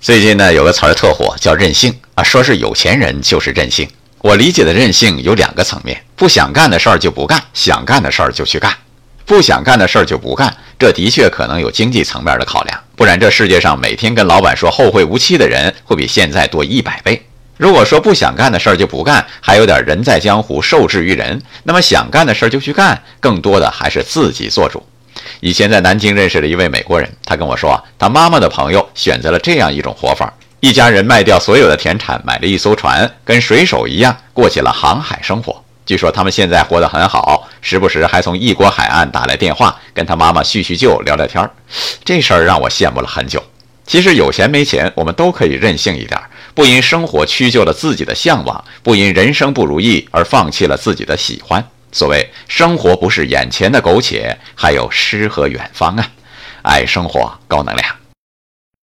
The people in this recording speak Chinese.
最近呢，有个词儿特火，叫任性啊，说是有钱人就是任性。我理解的任性有两个层面：不想干的事儿就不干，想干的事儿就去干。不想干的事儿就不干，这的确可能有经济层面的考量，不然这世界上每天跟老板说后会无期的人会比现在多一百倍。如果说不想干的事儿就不干，还有点人在江湖受制于人，那么想干的事儿就去干，更多的还是自己做主。以前在南京认识了一位美国人，他跟我说，他妈妈的朋友选择了这样一种活法：一家人卖掉所有的田产，买了一艘船，跟水手一样过起了航海生活。据说他们现在活得很好，时不时还从异国海岸打来电话，跟他妈妈叙叙旧、聊聊天儿。这事儿让我羡慕了很久。其实有钱没钱，我们都可以任性一点，不因生活屈就了自己的向往，不因人生不如意而放弃了自己的喜欢。所谓生活不是眼前的苟且，还有诗和远方啊！爱生活，高能量。